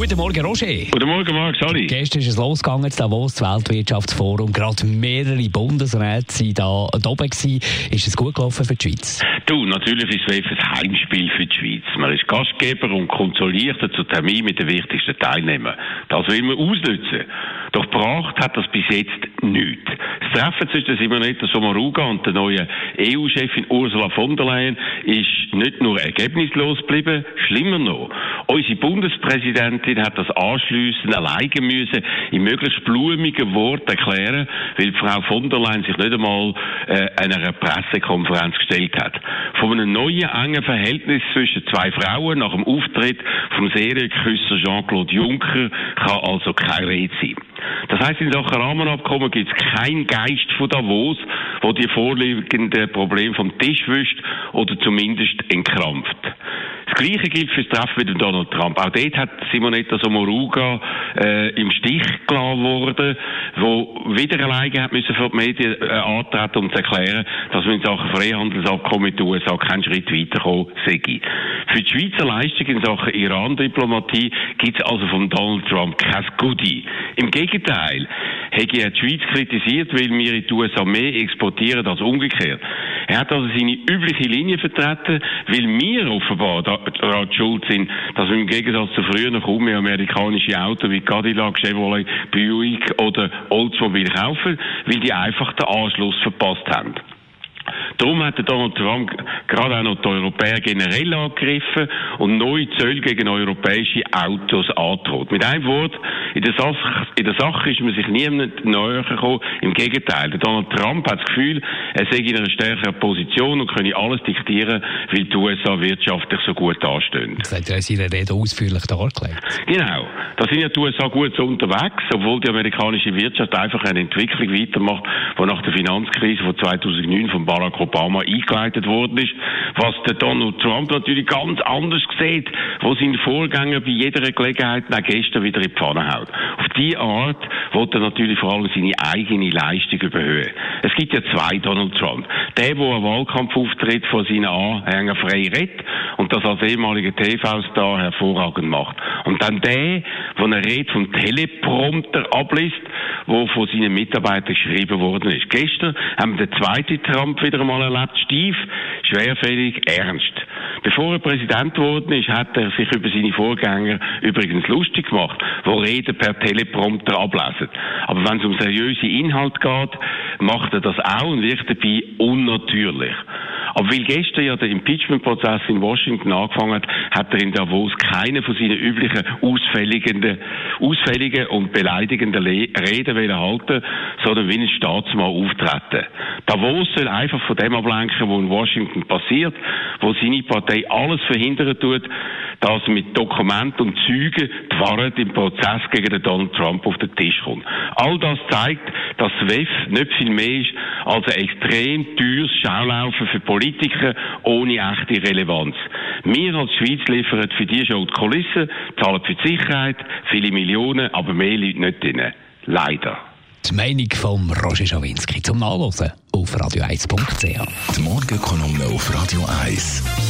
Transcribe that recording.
Guten Morgen, Roger. Guten Morgen, Marc, sorry. Gestern ist es losgegangen, in Davos, das Weltwirtschaftsforum. Gerade mehrere Bundesräte waren da, da oben. Gewesen. Ist es gut gelaufen für die Schweiz? Du, natürlich ist WEF ein Heimspiel für die Schweiz. Man ist Gastgeber und kontrolliert zu Termin mit den wichtigsten Teilnehmern. Das will man ausnutzen. Doch gebracht hat das bis jetzt nichts. Das Treffen zwischen Simonetta Sommaruga und der neuen EU-Chefin Ursula von der Leyen ist nicht nur ergebnislos geblieben, schlimmer noch. Unsere Bundespräsidentin hat das anschliessend alleine müssen in möglichst blumigen Worten erklären, weil Frau von der Leyen sich nicht einmal äh, einer Pressekonferenz gestellt hat. Von einem neuen engen Verhältnis zwischen zwei Frauen nach dem Auftritt vom Serienküsser Jean-Claude Juncker kann also kein Rede sein. Das heißt, in Sachen Rahmenabkommen gibt es keinen Geist von Davos, wo die vorliegenden Probleme vom Tisch wischt oder zumindest entkrampft. Das Gleiche gilt für das Treffen mit Donald Trump. Auch dort hat Simonetta Sommaruga äh, im Stich gelassen worden, wo wieder alleine hat müssen für die Medien äh, antreten, um zu erklären, dass wir in Sachen Freihandelsabkommen mit den USA keinen Schritt weiterkommen sei. Für die Schweizer Leistung in Sachen Iran-Diplomatie gibt es also von Donald Trump kein Goodie. Im Gegenteil, hätte er die Schweiz kritisiert, weil wir in die USA mehr exportieren als umgekehrt. Er hat also seine übliche Linie vertreten, weil wir offenbar daran schuld sind, dass wir im Gegensatz zu früher noch kaum mehr amerikanische Autos wie Cadillac, Chevrolet, Buick oder Oldsmobile kaufen, weil die einfach den Anschluss verpasst haben. Darum hat Donald Trump gerade auch noch die Europäer generell angegriffen und neue Zölle gegen europäische Autos angedroht. Mit einem Wort, in der, Sache, in der Sache ist man sich niemand näher gekommen. Im Gegenteil, Donald Trump hat das Gefühl, er sei in einer stärkeren Position und könne alles diktieren, weil die USA wirtschaftlich so gut anstehen. Das hat er in seiner Rede ausführlich dargelegt. Genau. Da sind ja die USA gut so unterwegs, obwohl die amerikanische Wirtschaft einfach eine Entwicklung weitermacht, die nach der Finanzkrise von 2009 von Barack Obama eingeleitet worden ist, was der Donald Trump natürlich ganz anders sieht, wo sein Vorgänger bei jeder Gelegenheit, auch gestern wieder in die Pfanne haut. Auf diese Art wollte er natürlich vor allem seine eigene Leistung überhöhen. Es gibt ja zwei Donald Trump. Der, der einen Wahlkampfauftritt von seinen Anhängern frei redet und das als ehemaliger TV-Star hervorragend macht. Und dann der, der eine Rede vom Teleprompter abliest, wo von seinen Mitarbeitern geschrieben worden ist. Gestern haben wir den zweiten Trump wieder einmal erlebt, stief, schwerfällig, ernst. Bevor er Präsident geworden ist, hat er sich über seine Vorgänger übrigens lustig gemacht, wo Reden per Teleprompter ablesen. Aber wenn es um seriöse Inhalt geht, macht er das auch und wirkt dabei unnatürlich. Aber weil gestern ja der Impeachment-Prozess in Washington angefangen hat, hat er in Davos keine von seinen üblichen ausfälligen, ausfälligen und beleidigenden Reden halten, sondern wie ein Staatsmann auftreten. Davos soll einfach von dem ablenken, was in Washington passiert, wo seine Partei alles verhindern tut, dass mit Dokumenten und Zeugen die Wahrheit im Prozess gegen den Donald Trump auf den Tisch kommt. All das zeigt, dass WEF nicht viel mehr ist als ein extrem teures Schaulaufen für Politiker ohne echte Relevanz. Wir als Schweiz liefern für die schon die Kulissen, zahlen für die Sicherheit, viele Millionen, aber mehr Leute nicht drin. Leider. Die Meinung von Roger Schawinski zum Nachlesen auf radio1.ch. Die Morgenkolumne auf Radio 1.